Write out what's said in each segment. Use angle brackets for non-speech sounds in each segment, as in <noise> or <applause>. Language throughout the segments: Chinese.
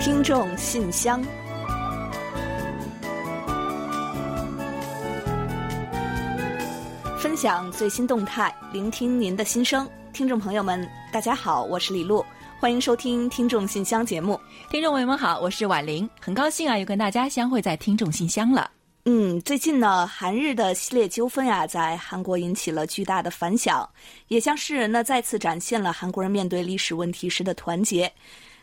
听众信箱，分享最新动态，聆听您的心声。听众朋友们，大家好，我是李璐，欢迎收听《听众信箱》节目。听众朋友们好，我是婉玲，很高兴啊，又跟大家相会在《听众信箱》了。嗯，最近呢，韩日的系列纠纷呀，在韩国引起了巨大的反响，也向世人呢再次展现了韩国人面对历史问题时的团结。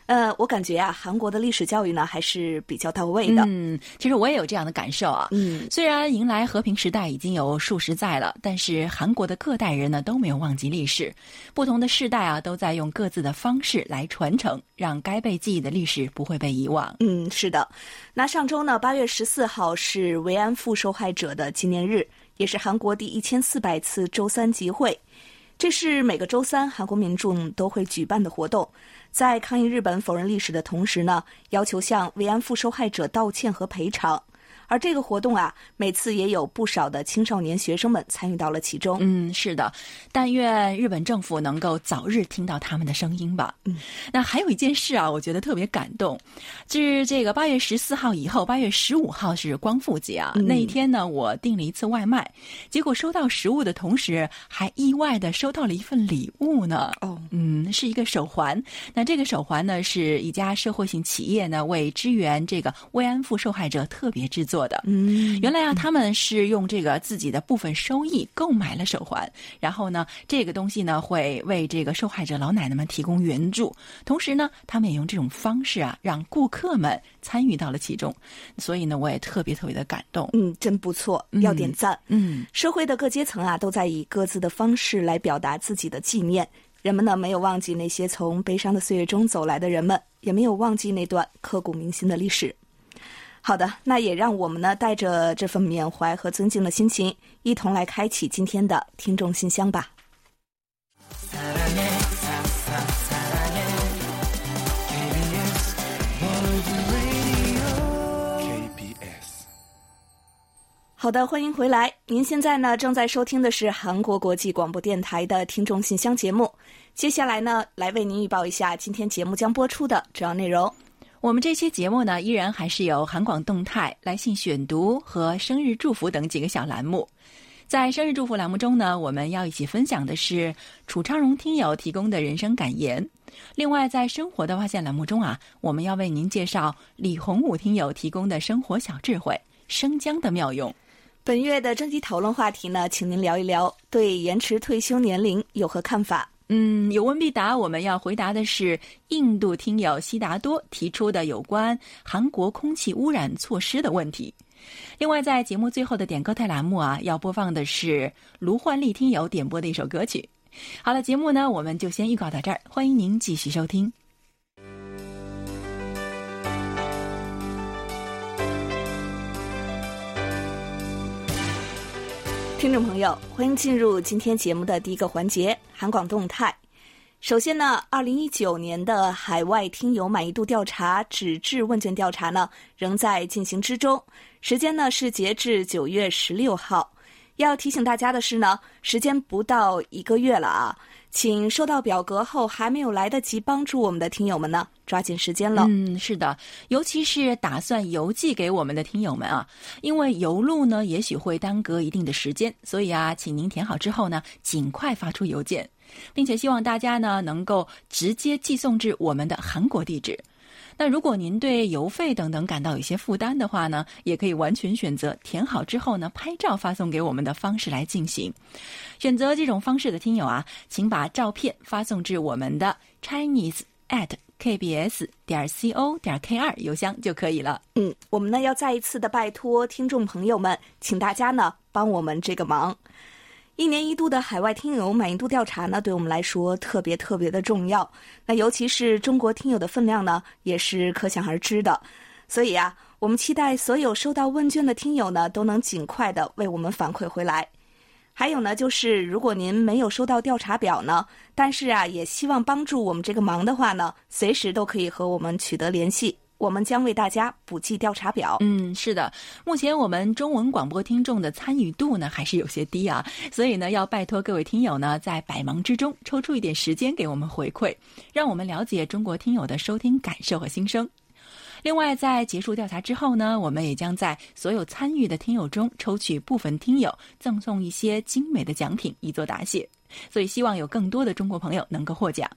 呃，我感觉啊，韩国的历史教育呢还是比较到位的。嗯，其实我也有这样的感受啊。嗯，虽然迎来和平时代已经有数十载了，但是韩国的各代人呢都没有忘记历史，不同的世代啊都在用各自的方式来传承，让该被记忆的历史不会被遗忘。嗯，是的。那上周呢，八月十四号是慰安妇受害者的纪念日，也是韩国第一千四百次周三集会。这是每个周三韩国民众都会举办的活动，在抗议日本否认历史的同时呢，要求向慰安妇受害者道歉和赔偿。而这个活动啊，每次也有不少的青少年学生们参与到了其中。嗯，是的，但愿日本政府能够早日听到他们的声音吧。嗯，那还有一件事啊，我觉得特别感动，就是这个八月十四号以后，八月十五号是光复节啊。那一天呢，我订了一次外卖，结果收到食物的同时，还意外的收到了一份礼物呢。哦，嗯，是一个手环。那这个手环呢，是一家社会性企业呢为支援这个慰安妇受害者特别制作。做的，嗯，原来啊，他们是用这个自己的部分收益购买了手环，然后呢，这个东西呢会为这个受害者老奶奶们提供援助，同时呢，他们也用这种方式啊，让顾客们参与到了其中，所以呢，我也特别特别的感动，嗯，真不错，要点赞，嗯，社会的各阶层啊，都在以各自的方式来表达自己的纪念，人们呢没有忘记那些从悲伤的岁月中走来的人们，也没有忘记那段刻骨铭心的历史。好的，那也让我们呢带着这份缅怀和尊敬的心情，一同来开启今天的听众信箱吧。好的，欢迎回来。您现在呢正在收听的是韩国国际广播电台的听众信箱节目。接下来呢，来为您预报一下今天节目将播出的主要内容。我们这期节目呢，依然还是有韩广动态、来信选读和生日祝福等几个小栏目。在生日祝福栏目中呢，我们要一起分享的是楚昌荣听友提供的人生感言。另外，在生活的发现栏目中啊，我们要为您介绍李洪武听友提供的生活小智慧——生姜的妙用。本月的征集讨论话题呢，请您聊一聊对延迟退休年龄有何看法。嗯，有问必答。我们要回答的是印度听友悉达多提出的有关韩国空气污染措施的问题。另外，在节目最后的点歌台栏目啊，要播放的是卢焕丽听友点播的一首歌曲。好了，节目呢，我们就先预告到这儿，欢迎您继续收听。听众朋友，欢迎进入今天节目的第一个环节——韩广动态。首先呢，二零一九年的海外听友满意度调查纸质问卷调查呢，仍在进行之中，时间呢是截至九月十六号。要提醒大家的是呢，时间不到一个月了啊，请收到表格后还没有来得及帮助我们的听友们呢，抓紧时间了。嗯，是的，尤其是打算邮寄给我们的听友们啊，因为邮路呢也许会耽搁一定的时间，所以啊，请您填好之后呢，尽快发出邮件，并且希望大家呢能够直接寄送至我们的韩国地址。那如果您对邮费等等感到有些负担的话呢，也可以完全选择填好之后呢，拍照发送给我们的方式来进行。选择这种方式的听友啊，请把照片发送至我们的 Chinese at kbs 点 co 点 k 二邮箱就可以了。嗯，我们呢要再一次的拜托听众朋友们，请大家呢帮我们这个忙。一年一度的海外听友满意度调查呢，对我们来说特别特别的重要。那尤其是中国听友的分量呢，也是可想而知的。所以啊，我们期待所有收到问卷的听友呢，都能尽快的为我们反馈回来。还有呢，就是如果您没有收到调查表呢，但是啊，也希望帮助我们这个忙的话呢，随时都可以和我们取得联系。我们将为大家补寄调查表。嗯，是的，目前我们中文广播听众的参与度呢还是有些低啊，所以呢要拜托各位听友呢在百忙之中抽出一点时间给我们回馈，让我们了解中国听友的收听感受和心声。另外，在结束调查之后呢，我们也将在所有参与的听友中抽取部分听友，赠送一些精美的奖品以作答谢。所以，希望有更多的中国朋友能够获奖。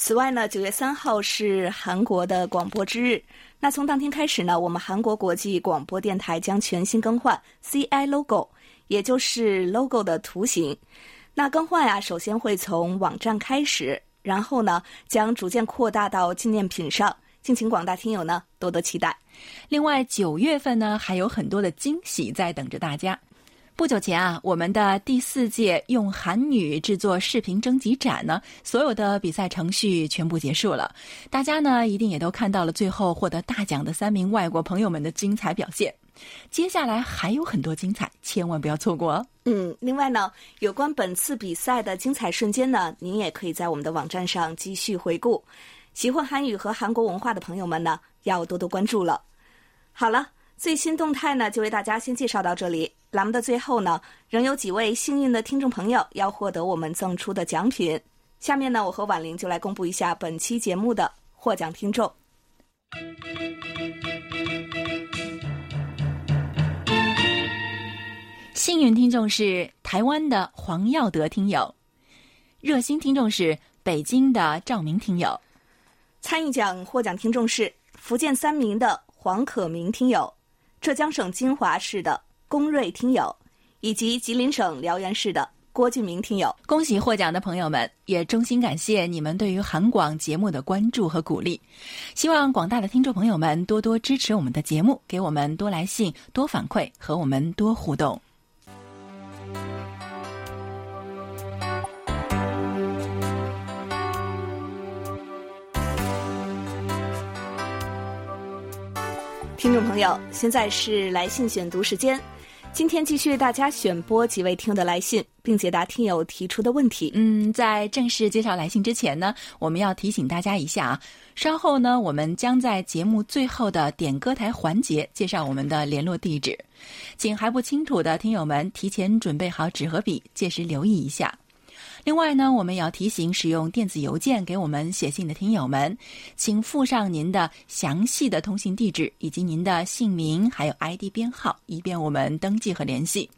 此外呢，九月三号是韩国的广播之日。那从当天开始呢，我们韩国国际广播电台将全新更换 CI logo，也就是 logo 的图形。那更换呀，首先会从网站开始，然后呢，将逐渐扩大到纪念品上。敬请广大听友呢多多期待。另外，九月份呢还有很多的惊喜在等着大家。不久前啊，我们的第四届用韩语制作视频征集展呢，所有的比赛程序全部结束了。大家呢一定也都看到了最后获得大奖的三名外国朋友们的精彩表现。接下来还有很多精彩，千万不要错过哦。嗯，另外呢，有关本次比赛的精彩瞬间呢，您也可以在我们的网站上继续回顾。喜欢韩语和韩国文化的朋友们呢，要多多关注了。好了。最新动态呢，就为大家先介绍到这里。栏目的最后呢，仍有几位幸运的听众朋友要获得我们赠出的奖品。下面呢，我和婉玲就来公布一下本期节目的获奖听众。幸运听众是台湾的黄耀德听友，热心听众是北京的赵明听友，参与奖获奖听众是福建三明的黄可明听友。浙江省金华市的龚瑞听友，以及吉林省辽源市的郭俊明听友，恭喜获奖的朋友们！也衷心感谢你们对于韩广节目的关注和鼓励。希望广大的听众朋友们多多支持我们的节目，给我们多来信、多反馈，和我们多互动。听众朋友，现在是来信选读时间。今天继续为大家选播几位听友的来信，并解答听友提出的问题。嗯，在正式介绍来信之前呢，我们要提醒大家一下啊，稍后呢，我们将在节目最后的点歌台环节介绍我们的联络地址，请还不清楚的听友们提前准备好纸和笔，届时留意一下。另外呢，我们也要提醒使用电子邮件给我们写信的听友们，请附上您的详细的通信地址以及您的姓名，还有 ID 编号，以便我们登记和联系。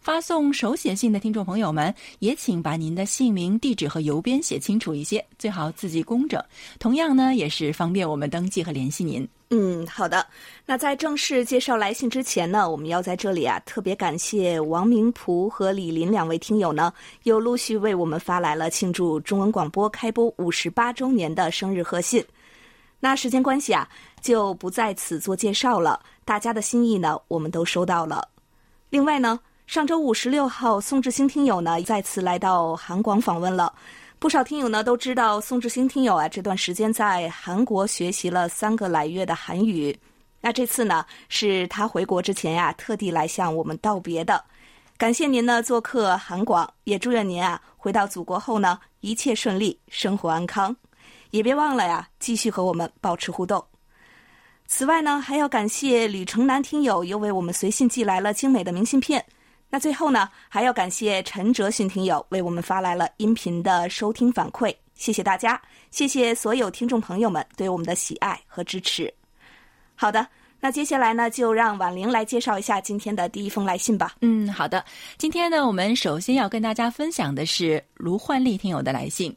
发送手写信的听众朋友们，也请把您的姓名、地址和邮编写清楚一些，最好字迹工整。同样呢，也是方便我们登记和联系您。嗯，好的。那在正式介绍来信之前呢，我们要在这里啊特别感谢王明璞和李林两位听友呢，又陆续为我们发来了庆祝中文广播开播五十八周年的生日贺信。那时间关系啊，就不在此做介绍了。大家的心意呢，我们都收到了。另外呢，上周五十六号，宋志兴听友呢再次来到韩广访问了。不少听友呢都知道宋志兴听友啊，这段时间在韩国学习了三个来月的韩语。那这次呢，是他回国之前呀，特地来向我们道别的。感谢您呢做客韩广，也祝愿您啊回到祖国后呢一切顺利，生活安康。也别忘了呀，继续和我们保持互动。此外呢，还要感谢吕城南听友又为我们随信寄来了精美的明信片。那最后呢，还要感谢陈哲迅听友为我们发来了音频的收听反馈，谢谢大家，谢谢所有听众朋友们对我们的喜爱和支持。好的，那接下来呢，就让婉玲来介绍一下今天的第一封来信吧。嗯，好的，今天呢，我们首先要跟大家分享的是卢焕丽听友的来信，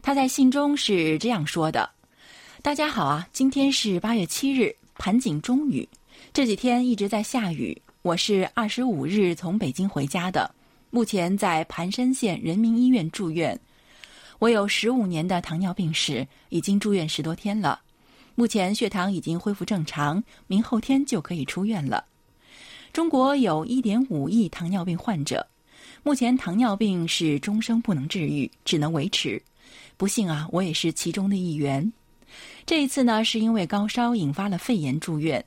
他在信中是这样说的：“大家好啊，今天是八月七日，盘锦中雨，这几天一直在下雨。”我是二十五日从北京回家的，目前在盘山县人民医院住院。我有十五年的糖尿病史，已经住院十多天了，目前血糖已经恢复正常，明后天就可以出院了。中国有一点五亿糖尿病患者，目前糖尿病是终生不能治愈，只能维持。不幸啊，我也是其中的一员。这一次呢，是因为高烧引发了肺炎住院。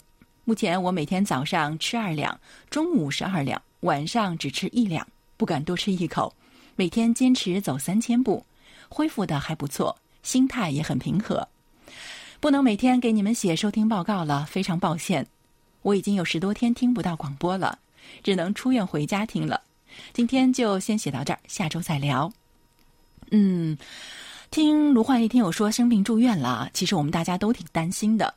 目前我每天早上吃二两，中午是二两，晚上只吃一两，不敢多吃一口。每天坚持走三千步，恢复的还不错，心态也很平和。不能每天给你们写收听报告了，非常抱歉。我已经有十多天听不到广播了，只能出院回家听了。今天就先写到这儿，下周再聊。嗯，听卢焕一听友说生病住院了，其实我们大家都挺担心的。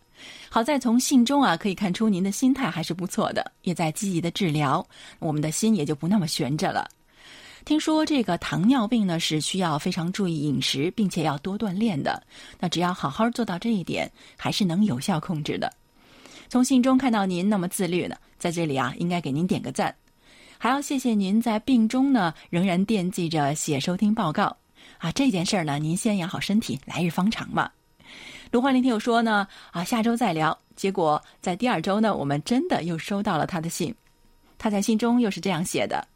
好在从信中啊可以看出您的心态还是不错的，也在积极的治疗，我们的心也就不那么悬着了。听说这个糖尿病呢是需要非常注意饮食，并且要多锻炼的。那只要好好做到这一点，还是能有效控制的。从信中看到您那么自律呢，在这里啊应该给您点个赞。还要谢谢您在病中呢仍然惦记着写收听报告啊这件事儿呢，您先养好身体，来日方长嘛。卢焕林听友说呢，啊，下周再聊。结果在第二周呢，我们真的又收到了他的信。他在信中又是这样写的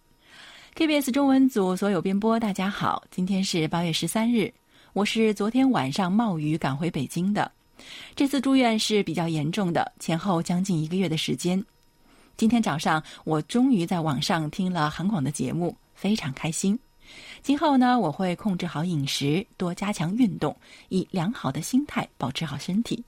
：KBS 中文组所有编播，大家好，今天是八月十三日，我是昨天晚上冒雨赶回北京的。这次住院是比较严重的，前后将近一个月的时间。今天早上我终于在网上听了韩广的节目，非常开心。今后呢，我会控制好饮食，多加强运动，以良好的心态保持好身体。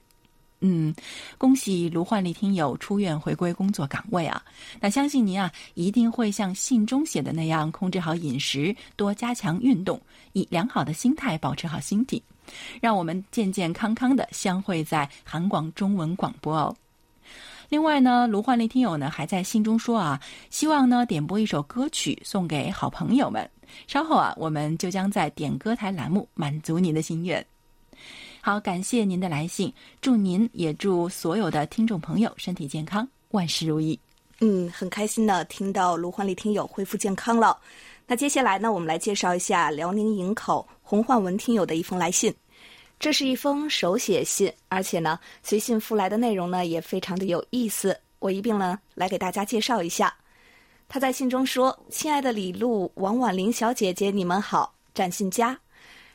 嗯，恭喜卢焕丽听友出院回归工作岗位啊！那相信您啊，一定会像信中写的那样，控制好饮食，多加强运动，以良好的心态保持好身体，让我们健健康康的相会在韩广中文广播哦。另外呢，卢焕丽听友呢还在信中说啊，希望呢点播一首歌曲送给好朋友们。稍后啊，我们就将在点歌台栏目满足您的心愿。好，感谢您的来信，祝您也祝所有的听众朋友身体健康，万事如意。嗯，很开心呢听到卢焕丽听友恢复健康了。那接下来呢，我们来介绍一下辽宁营口洪焕文听友的一封来信。这是一封手写信，而且呢，随信附来的内容呢也非常的有意思。我一并呢来给大家介绍一下。他在信中说：“亲爱的李璐、王婉玲小姐姐，你们好，展信佳。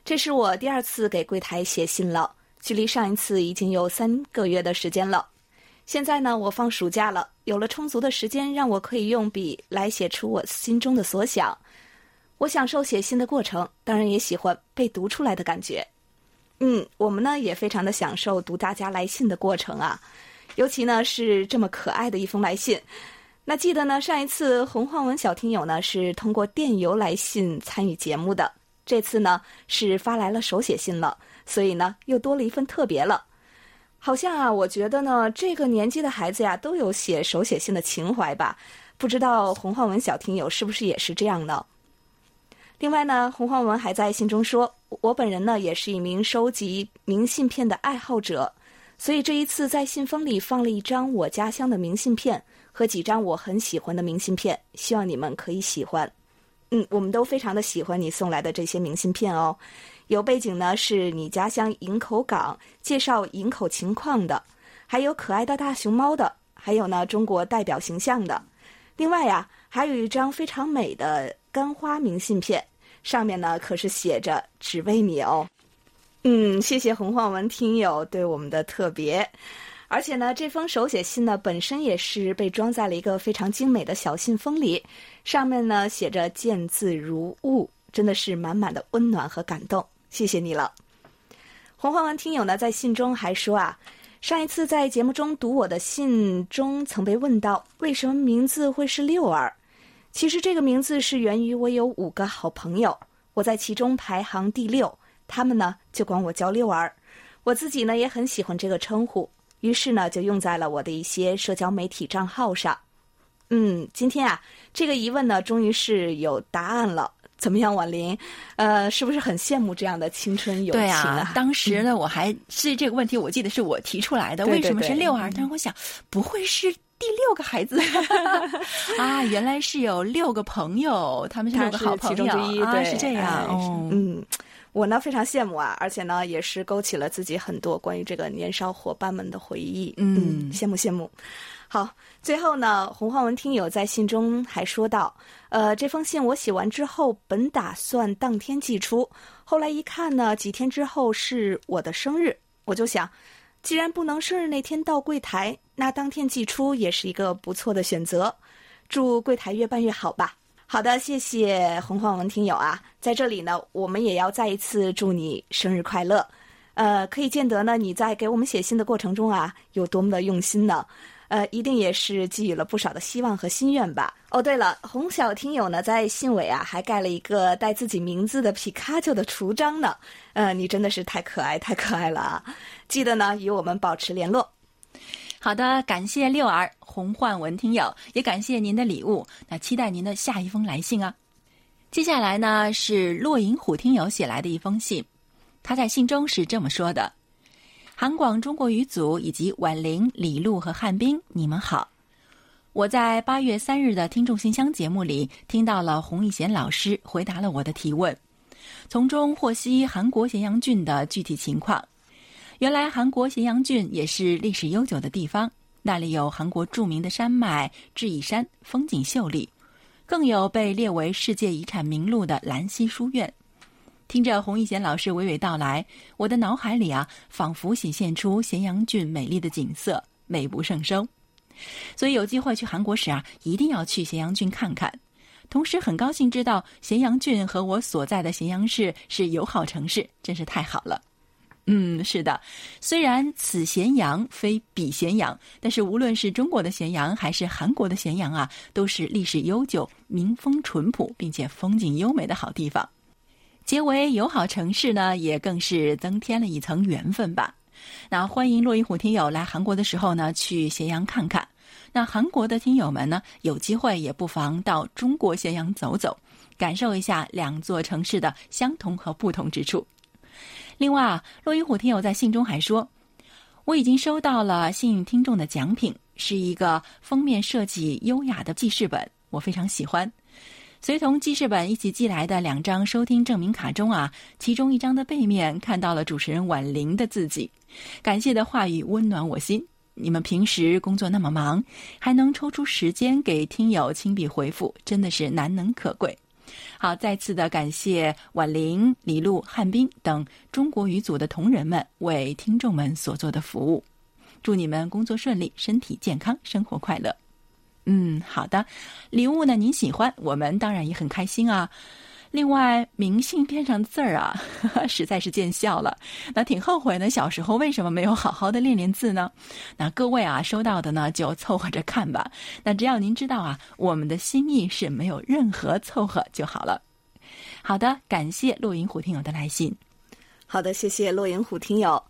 这是我第二次给柜台写信了，距离上一次已经有三个月的时间了。现在呢，我放暑假了，有了充足的时间，让我可以用笔来写出我心中的所想。我享受写信的过程，当然也喜欢被读出来的感觉。”嗯，我们呢也非常的享受读大家来信的过程啊，尤其呢是这么可爱的一封来信。那记得呢上一次洪焕文小听友呢是通过电邮来信参与节目的，这次呢是发来了手写信了，所以呢又多了一份特别了。好像啊，我觉得呢这个年纪的孩子呀都有写手写信的情怀吧，不知道洪焕文小听友是不是也是这样呢？另外呢，洪焕文还在信中说：“我本人呢也是一名收集明信片的爱好者，所以这一次在信封里放了一张我家乡的明信片和几张我很喜欢的明信片，希望你们可以喜欢。嗯，我们都非常的喜欢你送来的这些明信片哦。有背景呢是你家乡营口港，介绍营口情况的，还有可爱的大熊猫的，还有呢中国代表形象的。另外呀，还有一张非常美的干花明信片。”上面呢可是写着“只为你哦”，嗯，谢谢洪焕文听友对我们的特别，而且呢，这封手写信呢本身也是被装在了一个非常精美的小信封里，上面呢写着“见字如晤”，真的是满满的温暖和感动，谢谢你了。洪焕文听友呢在信中还说啊，上一次在节目中读我的信中曾被问到为什么名字会是六儿。其实这个名字是源于我有五个好朋友，我在其中排行第六，他们呢就管我叫六儿，我自己呢也很喜欢这个称呼，于是呢就用在了我的一些社交媒体账号上。嗯，今天啊这个疑问呢终于是有答案了，怎么样，婉玲？呃，是不是很羡慕这样的青春友情啊？当时呢我还是这个问题，我记得是我提出来的，为什么是六儿？但是我想不会是。第六个孩子 <laughs> 啊，原来是有六个朋友，他们是六个好朋友啊，是这样。嗯，我呢非常羡慕啊，而且呢也是勾起了自己很多关于这个年少伙伴们的回忆。嗯，羡慕羡慕。好，最后呢，洪焕文听友在信中还说到，呃，这封信我写完之后，本打算当天寄出，后来一看呢，几天之后是我的生日，我就想。既然不能生日那天到柜台，那当天寄出也是一个不错的选择。祝柜台越办越好吧。好的，谢谢洪焕文听友啊，在这里呢，我们也要再一次祝你生日快乐。呃，可以见得呢，你在给我们写信的过程中啊，有多么的用心呢。呃，一定也是寄予了不少的希望和心愿吧。哦，对了，洪小听友呢，在信尾啊，还盖了一个带自己名字的皮卡丘的图章呢。呃，你真的是太可爱，太可爱了啊！记得呢，与我们保持联络。好的，感谢六儿洪焕文听友，也感谢您的礼物。那期待您的下一封来信啊。接下来呢是骆银虎听友写来的一封信，他在信中是这么说的：“韩广中国语组以及婉玲、李璐和汉斌，你们好。我在八月三日的听众信箱节目里听到了洪义贤老师回答了我的提问，从中获悉韩国咸阳郡的具体情况。”原来韩国咸阳郡也是历史悠久的地方，那里有韩国著名的山脉智异山，风景秀丽，更有被列为世界遗产名录的兰溪书院。听着洪一贤老师娓娓道来，我的脑海里啊，仿佛显现出咸阳郡美丽的景色，美不胜收。所以有机会去韩国时啊，一定要去咸阳郡看看。同时很高兴知道咸阳郡和我所在的咸阳市是友好城市，真是太好了。嗯，是的，虽然此咸阳非彼咸阳，但是无论是中国的咸阳还是韩国的咸阳啊，都是历史悠久、民风淳朴，并且风景优美的好地方。结为友好城市呢，也更是增添了一层缘分吧。那欢迎洛伊虎听友来韩国的时候呢，去咸阳看看。那韩国的听友们呢，有机会也不妨到中国咸阳走走，感受一下两座城市的相同和不同之处。另外啊，洛伊虎听友在信中还说，我已经收到了幸运听众的奖品，是一个封面设计优雅的记事本，我非常喜欢。随同记事本一起寄来的两张收听证明卡中啊，其中一张的背面看到了主持人婉玲的字迹，感谢的话语温暖我心。你们平时工作那么忙，还能抽出时间给听友亲笔回复，真的是难能可贵。好，再次的感谢婉玲、李璐、汉斌等中国语组的同仁们为听众们所做的服务，祝你们工作顺利，身体健康，生活快乐。嗯，好的，礼物呢您喜欢，我们当然也很开心啊。另外，明信片上的字儿啊，<laughs> 实在是见笑了。那挺后悔呢，小时候为什么没有好好的练练字呢？那各位啊，收到的呢就凑合着看吧。那只要您知道啊，我们的心意是没有任何凑合就好了。好的，感谢洛银虎听友的来信。好的，谢谢洛银虎听友。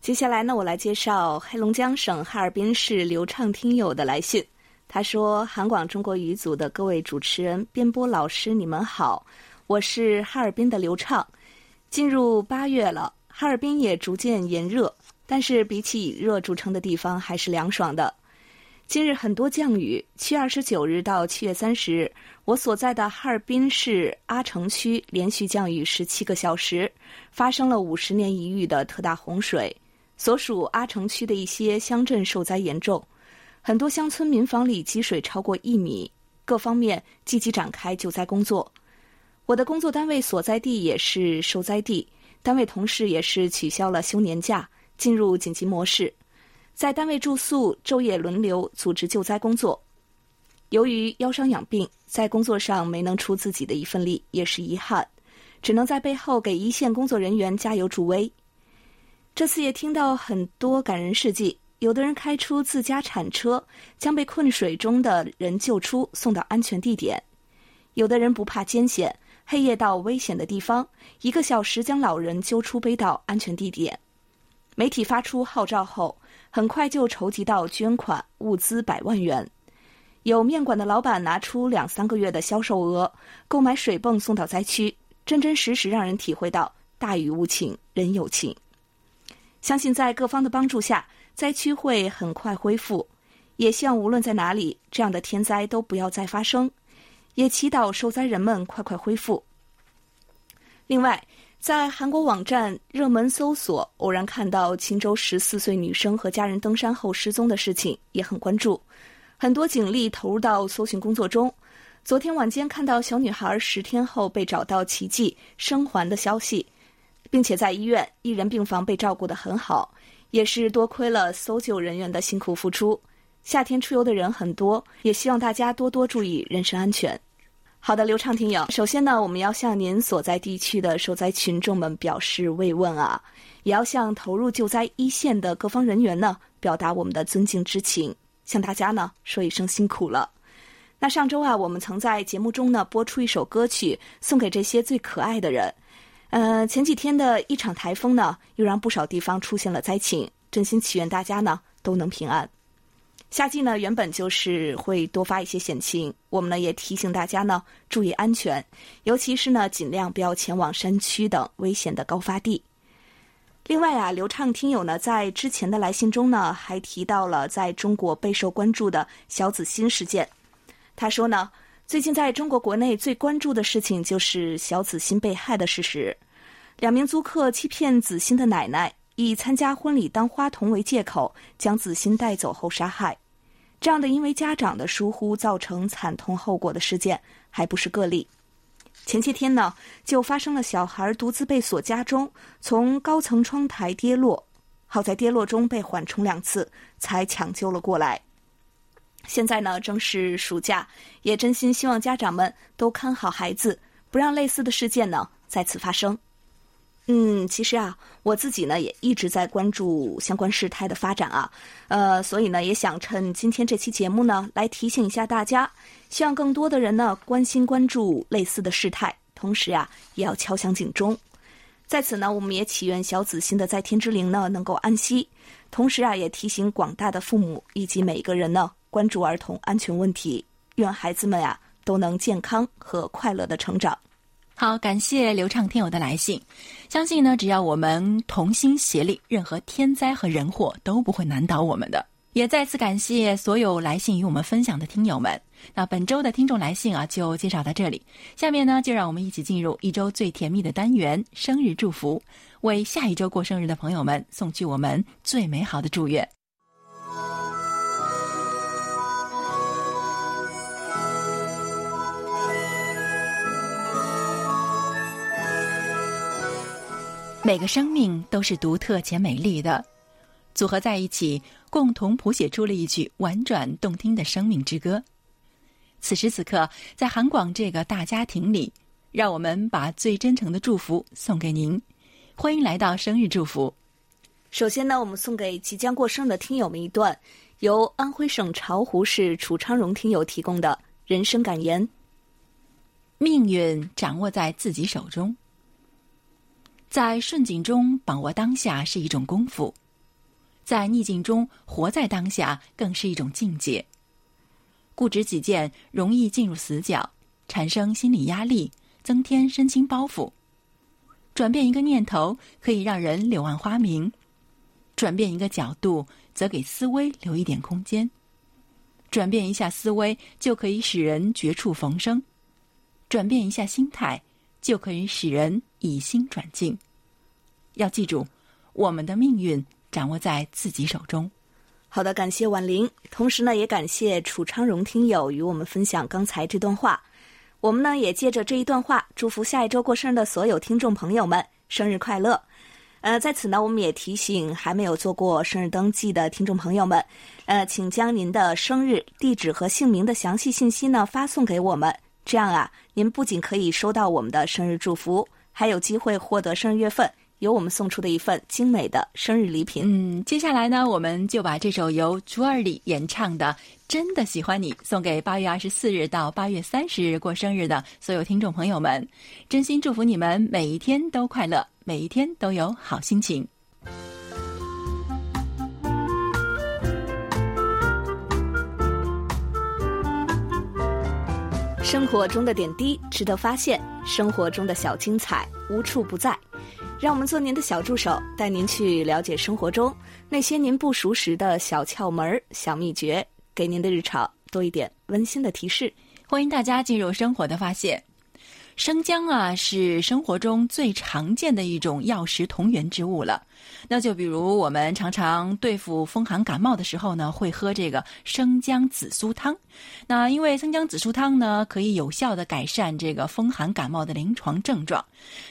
接下来呢，我来介绍黑龙江省哈尔滨市刘畅听友的来信。他说：“韩广中国语组的各位主持人、编播老师，你们好。”我是哈尔滨的刘畅，进入八月了，哈尔滨也逐渐炎热，但是比起以热著称的地方，还是凉爽的。今日很多降雨，七月二十九日到七月三十日，我所在的哈尔滨市阿城区连续降雨十七个小时，发生了五十年一遇的特大洪水，所属阿城区的一些乡镇受灾严重，很多乡村民房里积水超过一米，各方面积极展开救灾工作。我的工作单位所在地也是受灾地，单位同事也是取消了休年假，进入紧急模式，在单位住宿，昼夜轮流组织救灾工作。由于腰伤养病，在工作上没能出自己的一份力，也是遗憾，只能在背后给一线工作人员加油助威。这次也听到很多感人事迹，有的人开出自家铲车，将被困水中的人救出，送到安全地点；有的人不怕艰险。黑夜到危险的地方，一个小时将老人揪出背到安全地点。媒体发出号召后，很快就筹集到捐款物资百万元。有面馆的老板拿出两三个月的销售额购买水泵送到灾区，真真实实让人体会到大雨无情人有情。相信在各方的帮助下，灾区会很快恢复。也希望无论在哪里，这样的天灾都不要再发生。也祈祷受灾人们快快恢复。另外，在韩国网站热门搜索，偶然看到青州十四岁女生和家人登山后失踪的事情，也很关注。很多警力投入到搜寻工作中。昨天晚间看到小女孩十天后被找到奇迹生还的消息，并且在医院一人病房被照顾得很好，也是多亏了搜救人员的辛苦付出。夏天出游的人很多，也希望大家多多注意人身安全。好的，刘畅听友，首先呢，我们要向您所在地区的受灾群众们表示慰问啊，也要向投入救灾一线的各方人员呢表达我们的尊敬之情，向大家呢说一声辛苦了。那上周啊，我们曾在节目中呢播出一首歌曲送给这些最可爱的人。呃，前几天的一场台风呢，又让不少地方出现了灾情，真心祈愿大家呢都能平安。夏季呢原本就是会多发一些险情，我们呢也提醒大家呢注意安全，尤其是呢尽量不要前往山区等危险的高发地。另外啊，刘畅听友呢在之前的来信中呢还提到了在中国备受关注的小子欣事件。他说呢，最近在中国国内最关注的事情就是小子欣被害的事实。两名租客欺骗子欣的奶奶，以参加婚礼当花童为借口，将子欣带走后杀害。这样的因为家长的疏忽造成惨痛后果的事件还不是个例。前些天呢，就发生了小孩独自被锁家中，从高层窗台跌落，好在跌落中被缓冲两次，才抢救了过来。现在呢，正是暑假，也真心希望家长们都看好孩子，不让类似的事件呢再次发生。嗯，其实啊，我自己呢也一直在关注相关事态的发展啊，呃，所以呢也想趁今天这期节目呢来提醒一下大家，希望更多的人呢关心关注类似的事态，同时啊也要敲响警钟。在此呢，我们也祈愿小子欣的在天之灵呢能够安息，同时啊也提醒广大的父母以及每一个人呢关注儿童安全问题，愿孩子们呀都能健康和快乐的成长。好，感谢流畅听友的来信。相信呢，只要我们同心协力，任何天灾和人祸都不会难倒我们的。也再次感谢所有来信与我们分享的听友们。那本周的听众来信啊，就介绍到这里。下面呢，就让我们一起进入一周最甜蜜的单元——生日祝福，为下一周过生日的朋友们送去我们最美好的祝愿。每个生命都是独特且美丽的，组合在一起，共同谱写出了一曲婉转动听的生命之歌。此时此刻，在韩广这个大家庭里，让我们把最真诚的祝福送给您。欢迎来到生日祝福。首先呢，我们送给即将过生的听友们一段由安徽省巢湖市楚昌荣听友提供的人生感言：命运掌握在自己手中。在顺境中把握当下是一种功夫，在逆境中活在当下更是一种境界。固执己见容易进入死角，产生心理压力，增添身心包袱。转变一个念头可以让人柳暗花明，转变一个角度则给思维留一点空间。转变一下思维就可以使人绝处逢生，转变一下心态。就可以使人以心转境。要记住，我们的命运掌握在自己手中。好的，感谢婉玲，同时呢，也感谢楚昌荣听友与我们分享刚才这段话。我们呢，也借着这一段话，祝福下一周过生日的所有听众朋友们生日快乐。呃，在此呢，我们也提醒还没有做过生日登记的听众朋友们，呃，请将您的生日地址和姓名的详细信息呢发送给我们。这样啊，您不仅可以收到我们的生日祝福，还有机会获得生日月份，由我们送出的一份精美的生日礼品。嗯，接下来呢，我们就把这首由朱二里演唱的《真的喜欢你》送给八月二十四日到八月三十日过生日的所有听众朋友们，真心祝福你们每一天都快乐，每一天都有好心情。生活中的点滴值得发现，生活中的小精彩无处不在。让我们做您的小助手，带您去了解生活中那些您不熟识的小窍门、小秘诀，给您的日常多一点温馨的提示。欢迎大家进入生活的发现。生姜啊，是生活中最常见的一种药食同源之物了。那就比如我们常常对付风寒感冒的时候呢，会喝这个生姜紫苏汤。那因为生姜紫苏汤呢，可以有效的改善这个风寒感冒的临床症状。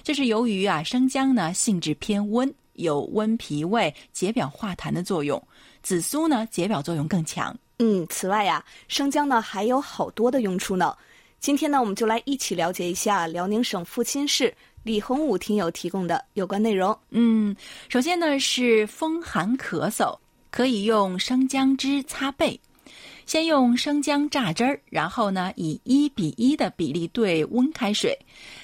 这是由于啊，生姜呢性质偏温，有温脾胃、解表化痰的作用；紫苏呢解表作用更强。嗯，此外呀，生姜呢还有好多的用处呢。今天呢，我们就来一起了解一下辽宁省阜新市李洪武听友提供的有关内容。嗯，首先呢是风寒咳嗽，可以用生姜汁擦背。先用生姜榨汁儿，然后呢以一比一的比例兑温开水，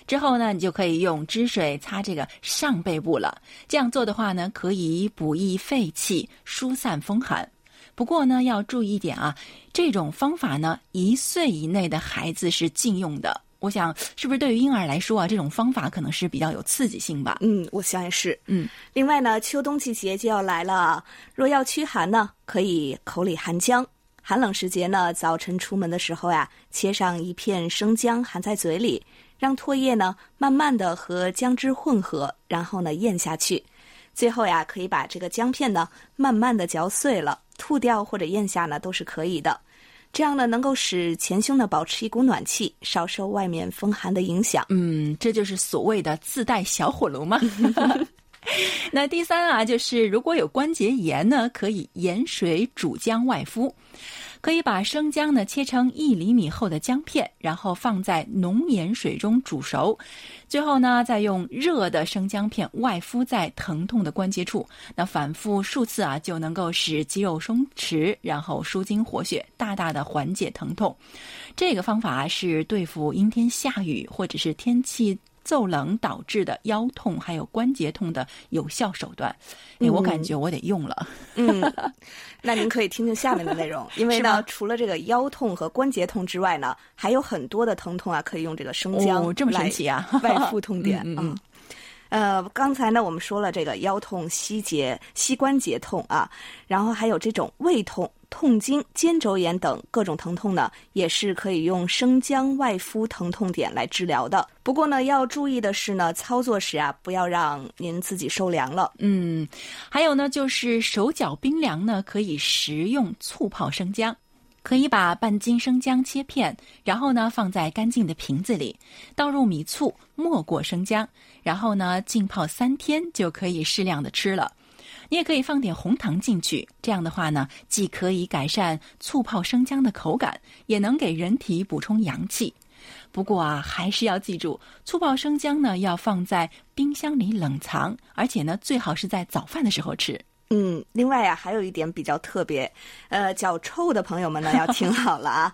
之后呢你就可以用汁水擦这个上背部了。这样做的话呢，可以补益肺气，疏散风寒。不过呢，要注意一点啊，这种方法呢，一岁以内的孩子是禁用的。我想，是不是对于婴儿来说啊，这种方法可能是比较有刺激性吧？嗯，我相信是。嗯，另外呢，秋冬季节就要来了，若要驱寒呢，可以口里含姜。寒冷时节呢，早晨出门的时候呀，切上一片生姜含在嘴里，让唾液呢慢慢的和姜汁混合，然后呢咽下去。最后呀，可以把这个姜片呢慢慢的嚼碎了，吐掉或者咽下呢都是可以的。这样呢，能够使前胸呢保持一股暖气，少受外面风寒的影响。嗯，这就是所谓的自带小火炉吗。<laughs> <laughs> 那第三啊，就是如果有关节炎呢，可以盐水煮姜外敷。可以把生姜呢切成一厘米厚的姜片，然后放在浓盐水中煮熟，最后呢再用热的生姜片外敷在疼痛的关节处，那反复数次啊就能够使肌肉松弛，然后舒筋活血，大大的缓解疼痛。这个方法是对付阴天下雨或者是天气。骤冷导致的腰痛还有关节痛的有效手段，哎，我感觉我得用了。嗯，<laughs> 那您可以听听下面的内容，<laughs> 因为呢，除了这个腰痛和关节痛之外呢，还有很多的疼痛啊，可以用这个生姜这么神奇啊，外敷痛点。嗯嗯。呃，刚才呢，我们说了这个腰痛、膝节、膝关节痛啊，然后还有这种胃痛。痛经、肩周炎等各种疼痛呢，也是可以用生姜外敷疼痛点来治疗的。不过呢，要注意的是呢，操作时啊，不要让您自己受凉了。嗯，还有呢，就是手脚冰凉呢，可以食用醋泡生姜。可以把半斤生姜切片，然后呢放在干净的瓶子里，倒入米醋，没过生姜，然后呢浸泡三天，就可以适量的吃了。你也可以放点红糖进去，这样的话呢，既可以改善醋泡生姜的口感，也能给人体补充阳气。不过啊，还是要记住，醋泡生姜呢要放在冰箱里冷藏，而且呢最好是在早饭的时候吃。嗯，另外呀，还有一点比较特别，呃，脚臭的朋友们呢要听好了啊，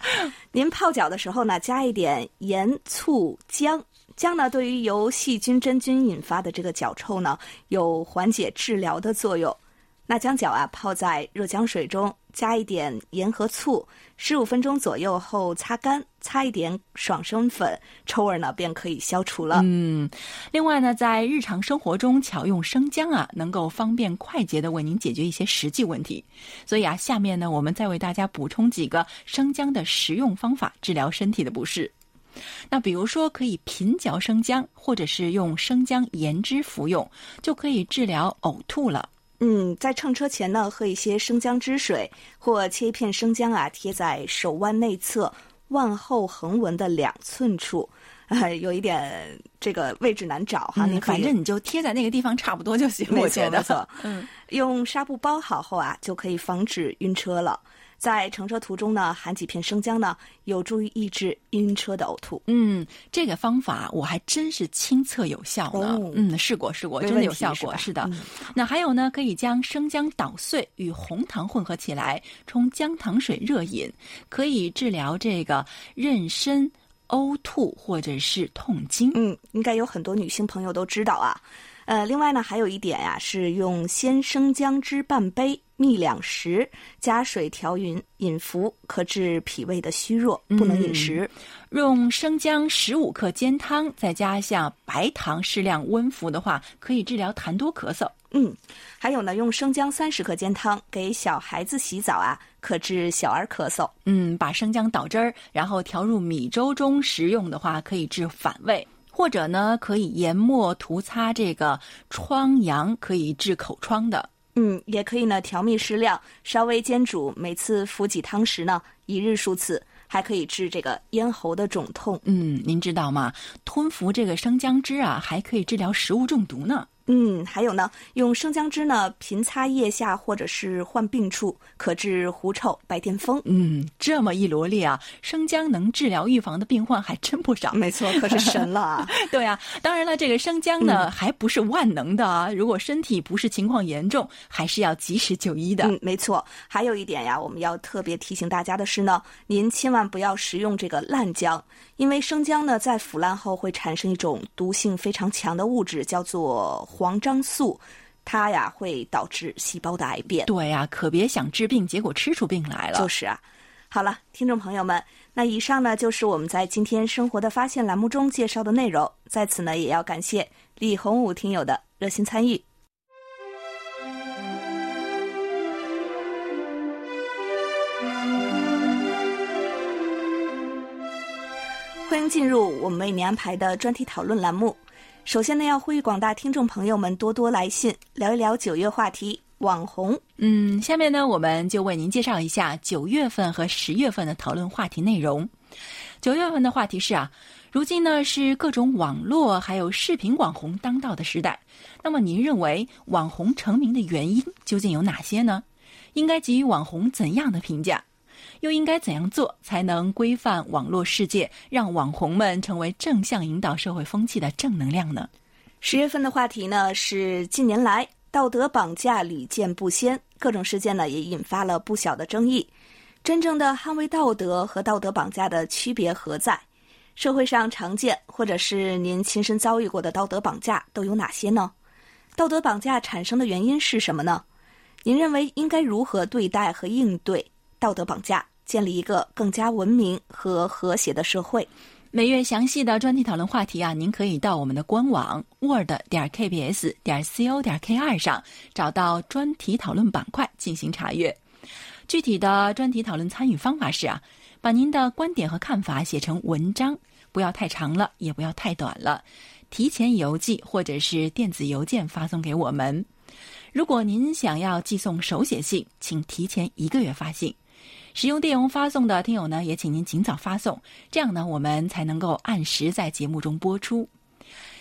您泡脚的时候呢加一点盐、醋、姜。姜呢，对于由细菌、真菌引发的这个脚臭呢，有缓解治疗的作用。那将脚啊泡在热姜水中，加一点盐和醋，十五分钟左右后擦干，擦一点爽身粉，臭味呢便可以消除了。嗯，另外呢，在日常生活中巧用生姜啊，能够方便快捷的为您解决一些实际问题。所以啊，下面呢，我们再为大家补充几个生姜的食用方法，治疗身体的不适。那比如说，可以平嚼生姜，或者是用生姜盐汁服用，就可以治疗呕吐了。嗯，在乘车前呢，喝一些生姜汁水，或切一片生姜啊，贴在手腕内侧腕后横纹的两寸处，呃，有一点这个位置难找哈，你反正你就贴在那个地方差不多就行。我觉得，嗯，用纱布包好后啊，就可以防止晕车了。在乘车途中呢，含几片生姜呢，有助于抑制晕车的呕吐。嗯，这个方法我还真是亲测有效呢。嗯，试过试过，真的有效果。是的。那还有呢，可以将生姜捣碎与红糖混合起来，冲姜糖水热饮，可以治疗这个妊娠呕吐或者是痛经。嗯，应该有很多女性朋友都知道啊。呃，另外呢，还有一点呀，是用鲜生姜汁半杯。蜜两匙，加水调匀饮服，可治脾胃的虚弱，不能饮食。用生姜十五克煎汤，再加上白糖适量温服的话，可以治疗痰多咳嗽。嗯，还有呢，用生姜三十克煎汤给小孩子洗澡啊，可治小儿咳嗽。嗯，把生姜捣汁儿，然后调入米粥中食用的话，可以治反胃。或者呢，可以研末涂擦这个疮疡，可以治口疮的。嗯，也可以呢，调蜜适量，稍微煎煮，每次服几汤匙呢，一日数次，还可以治这个咽喉的肿痛。嗯，您知道吗？吞服这个生姜汁啊，还可以治疗食物中毒呢。嗯，还有呢，用生姜汁呢平擦腋下或者是患病处，可治狐臭、白癜风。嗯，这么一罗列啊，生姜能治疗预防的病患还真不少。没错，可是神了啊。<laughs> 对啊，当然了，这个生姜呢还不是万能的啊。如果身体不是情况严重，还是要及时就医的。嗯，没错。还有一点呀，我们要特别提醒大家的是呢，您千万不要食用这个烂姜，因为生姜呢在腐烂后会产生一种毒性非常强的物质，叫做。黄樟素，它呀会导致细胞的癌变。对呀、可别想治病，结果吃出病来了。就是啊。好了，听众朋友们，那以上呢就是我们在今天《生活的发现》栏目中介绍的内容。在此呢，也要感谢李洪武听友的热心参与。欢迎进入我们为您安排的专题讨论栏目。首先呢，要呼吁广大听众朋友们多多来信，聊一聊九月话题网红。嗯，下面呢，我们就为您介绍一下九月份和十月份的讨论话题内容。九月份的话题是啊，如今呢是各种网络还有视频网红当道的时代。那么您认为网红成名的原因究竟有哪些呢？应该给予网红怎样的评价？又应该怎样做才能规范网络世界，让网红们成为正向引导社会风气的正能量呢？十月份的话题呢是近年来道德绑架屡见不鲜，各种事件呢也引发了不小的争议。真正的捍卫道德和道德绑架的区别何在？社会上常见或者是您亲身遭遇过的道德绑架都有哪些呢？道德绑架产生的原因是什么呢？您认为应该如何对待和应对道德绑架，建立一个更加文明和和谐的社会？每月详细的专题讨论话题啊，您可以到我们的官网 word 点 kbs 点 co 点 k 二上找到专题讨论板块进行查阅。具体的专题讨论参与方法是啊，把您的观点和看法写成文章，不要太长了，也不要太短了，提前邮寄或者是电子邮件发送给我们。如果您想要寄送手写信，请提前一个月发信。使用电邮发送的听友呢，也请您尽早发送，这样呢，我们才能够按时在节目中播出。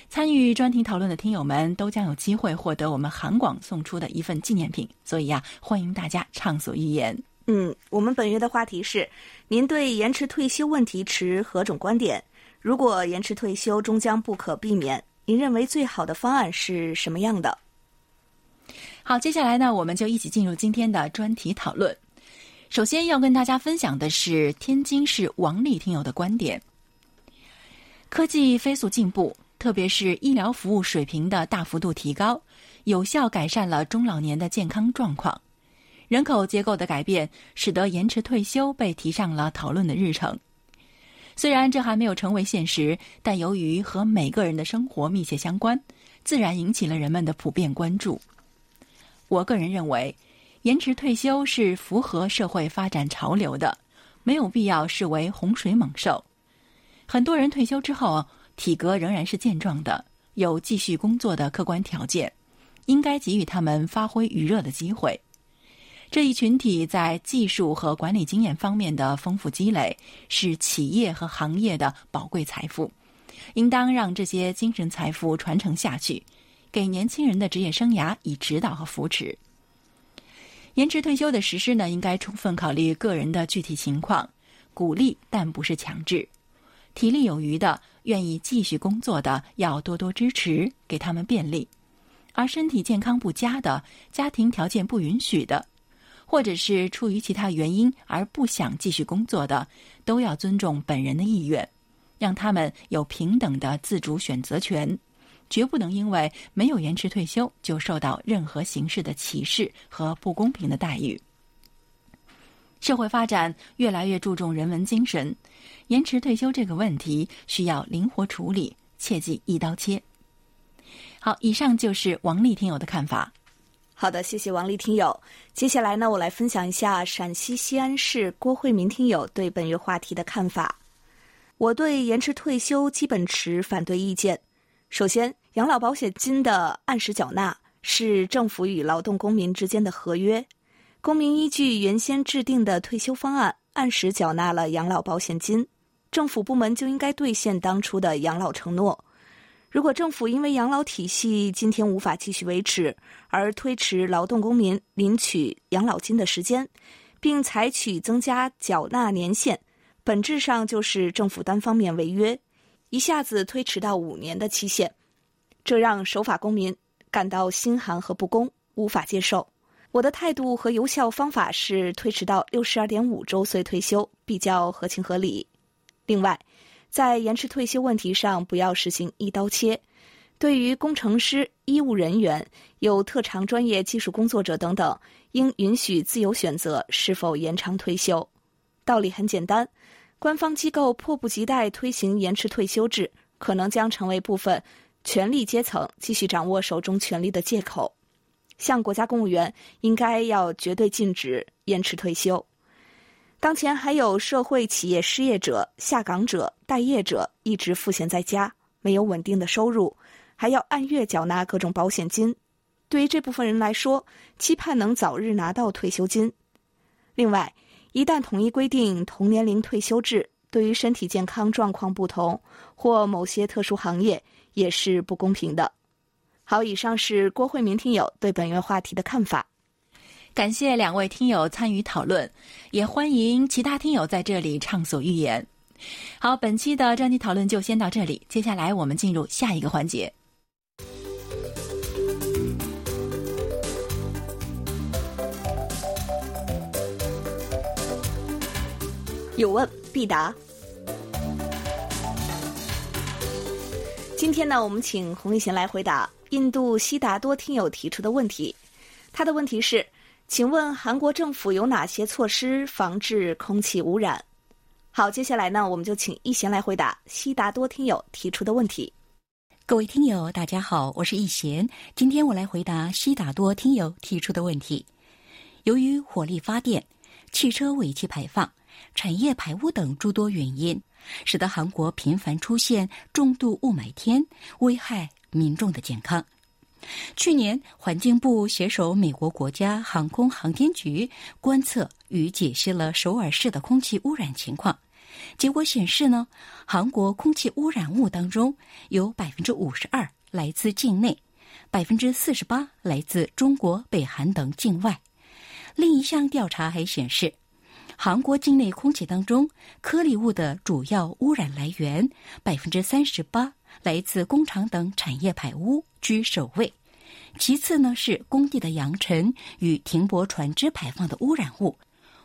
参与专题讨论的听友们都将有机会获得我们韩广送出的一份纪念品，所以呀、欢迎大家畅所欲言。嗯，我们本月的话题是：您对延迟退休问题持何种观点？如果延迟退休终将不可避免，您认为最好的方案是什么样的？好，接下来呢，我们就一起进入今天的专题讨论。首先要跟大家分享的是天津市王丽听友的观点：科技飞速进步，特别是医疗服务水平的大幅度提高，有效改善了中老年的健康状况。人口结构的改变，使得延迟退休被提上了讨论的日程。虽然这还没有成为现实，但由于和每个人的生活密切相关，自然引起了人们的普遍关注。我个人认为，延迟退休是符合社会发展潮流的，没有必要视为洪水猛兽。很多人退休之后，体格仍然是健壮的，有继续工作的客观条件，应该给予他们发挥余热的机会。这一群体在技术和管理经验方面的丰富积累，是企业和行业的宝贵财富，应当让这些精神财富传承下去，给年轻人的职业生涯以指导和扶持。延迟退休的实施呢，应该充分考虑个人的具体情况，鼓励但不是强制。体力有余的、愿意继续工作的，要多多支持，给他们便利；而身体健康不佳的、家庭条件不允许的，或者是出于其他原因而不想继续工作的，都要尊重本人的意愿，让他们有平等的自主选择权。绝不能因为没有延迟退休就受到任何形式的歧视和不公平的待遇。社会发展越来越注重人文精神，延迟退休这个问题需要灵活处理，切忌一刀切。好，以上就是王丽听友的看法。好的，谢谢王丽听友。接下来呢，我来分享一下陕西西安市郭慧民听友对本月话题的看法。我对延迟退休基本持反对意见。首先，养老保险金的按时缴纳是政府与劳动公民之间的合约，公民依据原先制定的退休方案按时缴纳了养老保险金，政府部门就应该兑现当初的养老承诺。如果政府因为养老体系今天无法继续维持，而推迟劳动公民领取养老金的时间，并采取增加缴纳年限，本质上就是政府单方面违约。一下子推迟到五年的期限，这让守法公民感到心寒和不公，无法接受。我的态度和有效方法是推迟到六十二点五周岁退休，比较合情合理。另外，在延迟退休问题上，不要实行一刀切，对于工程师、医务人员、有特长专业技术工作者等等，应允许自由选择是否延长退休。道理很简单，官方机构迫不及待推行延迟退休制，可能将成为部分权力阶层继续掌握手中权力的借口。像国家公务员，应该要绝对禁止延迟退休。当前还有社会企业失业者、下岗者、待业者一直赋闲在家，没有稳定的收入，还要按月缴纳各种保险金。对于这部分人来说，期盼能早日拿到退休金。另外，一旦统一规定同年龄退休制，对于身体健康状况不同或某些特殊行业也是不公平的。好，以上是郭慧明听友对本月话题的看法。感谢两位听友参与讨论，也欢迎其他听友在这里畅所欲言。好，本期的专题讨论就先到这里，接下来我们进入下一个环节。有问必答。今天呢，我们请洪立贤来回答印度悉达多听友提出的问题。他的问题是。请问韩国政府有哪些措施防治空气污染？好，接下来呢，我们就请易贤来回答悉达多听友提出的问题。各位听友，大家好，我是易贤，今天我来回答悉达多听友提出的问题。由于火力发电、汽车尾气排放、产业排污等诸多原因，使得韩国频繁出现重度雾霾天，危害民众的健康。去年，环境部携手美国国家航空航天局观测与解析了首尔市的空气污染情况。结果显示呢，韩国空气污染物当中有百分之五十二来自境内，百分之四十八来自中国、北韩等境外。另一项调查还显示，韩国境内空气当中颗粒物的主要污染来源百分之三十八来自工厂等产业排污。居首位，其次呢是工地的扬尘与停泊船只排放的污染物，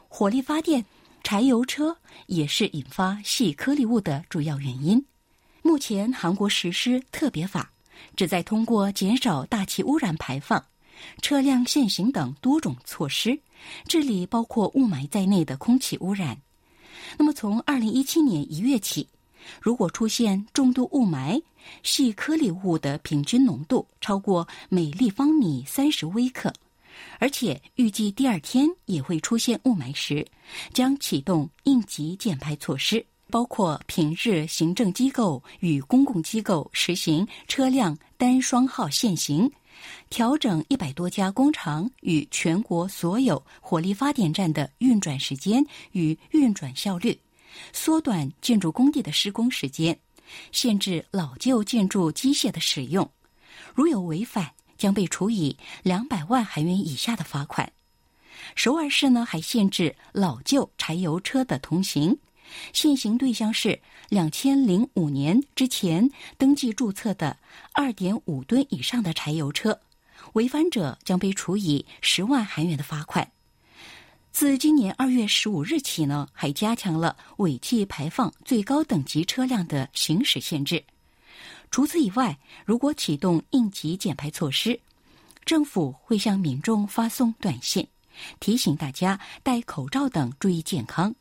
火力发电、柴油车也是引发细颗粒物的主要原因。目前韩国实施特别法，旨在通过减少大气污染排放、车辆限行等多种措施，治理包括雾霾在内的空气污染。那么从二零一七年一月起。如果出现重度雾霾，细颗粒物的平均浓度超过每立方米三十微克，而且预计第二天也会出现雾霾时，将启动应急减排措施，包括平日行政机构与公共机构实行车辆单双号限行，调整一百多家工厂与全国所有火力发电站的运转时间与运转效率。缩短建筑工地的施工时间，限制老旧建筑机械的使用，如有违反，将被处以两百万韩元以下的罚款。首尔市呢，还限制老旧柴油车的通行，限行对象是两千零五年之前登记注册的二点五吨以上的柴油车，违反者将被处以十万韩元的罚款。自今年二月十五日起呢，还加强了尾气排放最高等级车辆的行驶限制。除此以外，如果启动应急减排措施，政府会向民众发送短信，提醒大家戴口罩等注意健康。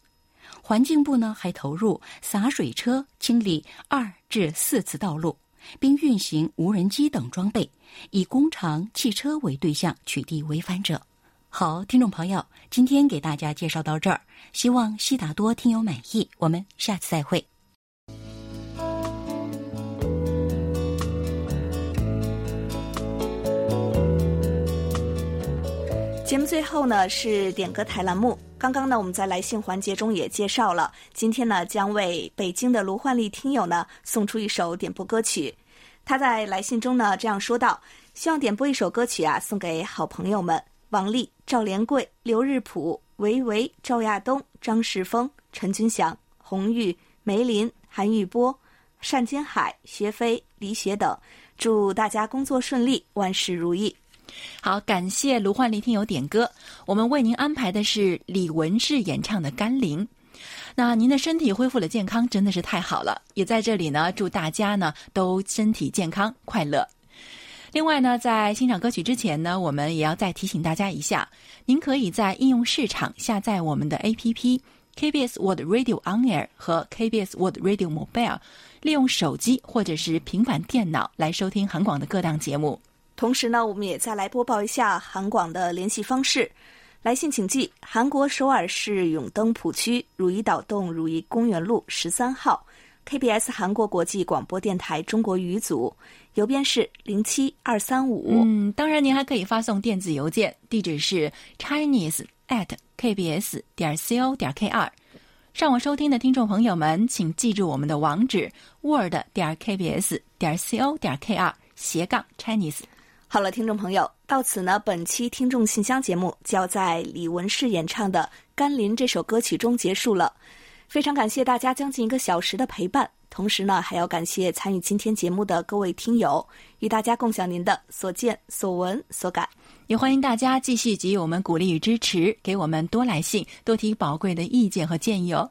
环境部呢，还投入洒水车清理二至四次道路，并运行无人机等装备，以工厂、汽车为对象取缔违反者。好，听众朋友，今天给大家介绍到这儿，希望悉达多听友满意。我们下次再会。节目最后呢是点歌台栏目。刚刚呢我们在来信环节中也介绍了，今天呢将为北京的卢焕丽听友呢送出一首点播歌曲。他在来信中呢这样说道：“希望点播一首歌曲啊，送给好朋友们。”王丽、赵连贵、刘日普、维维、赵亚东、张世峰、陈军祥、洪玉、梅林、韩玉波、单金海、薛飞、李雪等，祝大家工作顺利，万事如意。好，感谢卢焕丽听友点歌，我们为您安排的是李文志演唱的《甘霖》。那您的身体恢复了健康，真的是太好了。也在这里呢，祝大家呢都身体健康、快乐。另外呢，在欣赏歌曲之前呢，我们也要再提醒大家一下，您可以在应用市场下载我们的 APP KBS World Radio On Air 和 KBS World Radio Mobile，利用手机或者是平板电脑来收听韩广的各档节目。同时呢，我们也再来播报一下韩广的联系方式。来信请寄韩国首尔市永登浦区汝矣岛洞汝矣公园路十三号。KBS 韩国国际广播电台中国语组，邮编是零七二三五。嗯，当然您还可以发送电子邮件，地址是 chinese at kbs 点 co 点 kr。上网收听的听众朋友们，请记住我们的网址：word 点 kbs 点 co 点 kr 斜杠 chinese。好了，听众朋友，到此呢，本期听众信箱节目就要在李文世演唱的《甘霖》这首歌曲中结束了。非常感谢大家将近一个小时的陪伴，同时呢，还要感谢参与今天节目的各位听友，与大家共享您的所见所闻所感。也欢迎大家继续给予我们鼓励与支持，给我们多来信，多提宝贵的意见和建议哦。